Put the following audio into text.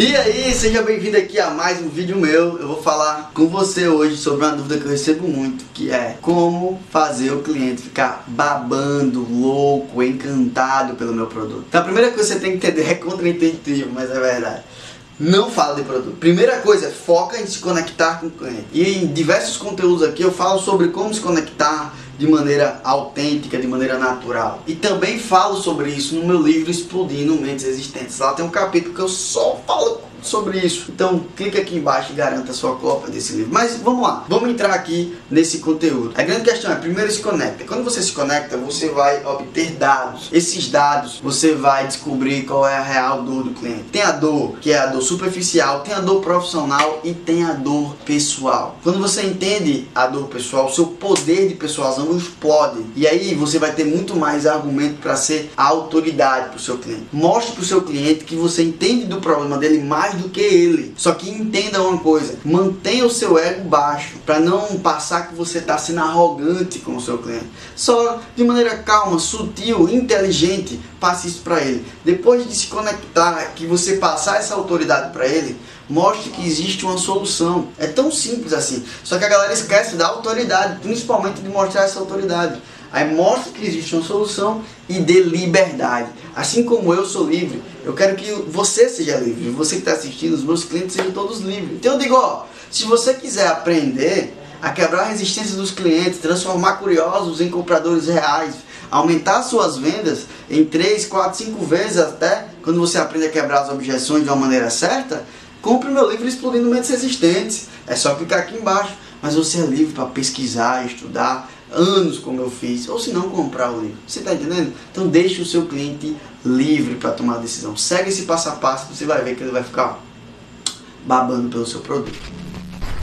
E aí, seja bem-vindo aqui a mais um vídeo meu. Eu vou falar com você hoje sobre uma dúvida que eu recebo muito, que é como fazer o cliente ficar babando, louco, encantado pelo meu produto. Então a primeira coisa que você tem que entender é contra-intuitivo, mas é verdade. Não fala de produto. Primeira coisa, foca em se conectar com o cliente. E em diversos conteúdos aqui eu falo sobre como se conectar, de maneira autêntica, de maneira natural. E também falo sobre isso no meu livro Explodindo Mentes Existentes. Lá tem um capítulo que eu só falo sobre isso. Então clica aqui embaixo e garanta sua cópia desse livro. Mas vamos lá, vamos entrar aqui nesse conteúdo. A grande questão é, primeiro se conecta. Quando você se conecta, você vai obter dados. Esses dados você vai descobrir qual é a real dor do cliente. Tem a dor que é a dor superficial, tem a dor profissional e tem a dor pessoal. Quando você entende a dor pessoal, o seu poder de persuasão explode. E aí você vai ter muito mais argumento para ser autoridade para o seu cliente. Mostre para o seu cliente que você entende do problema dele mais do que ele. Só que entenda uma coisa: mantenha o seu ego baixo para não passar que você está sendo arrogante com o seu cliente. Só de maneira calma, sutil, inteligente, passe isso para ele. Depois de se conectar, que você passar essa autoridade para ele, mostre que existe uma solução. É tão simples assim. Só que a galera esquece da autoridade, principalmente de mostrar essa autoridade. Aí mostra que existe uma solução e dê liberdade. Assim como eu sou livre, eu quero que você seja livre. Você que está assistindo, os meus clientes sejam todos livres. Então eu digo, ó, se você quiser aprender a quebrar a resistência dos clientes, transformar curiosos em compradores reais, aumentar suas vendas em 3, 4, 5 vezes até quando você aprende a quebrar as objeções de uma maneira certa, compre meu livro Explodindo Mentes Resistentes. É só clicar aqui embaixo. Mas você é livre para pesquisar, estudar, anos como eu fiz, ou se não comprar o livro. Você está entendendo? Então deixe o seu cliente livre para tomar a decisão. Segue esse passo a passo, você vai ver que ele vai ficar babando pelo seu produto.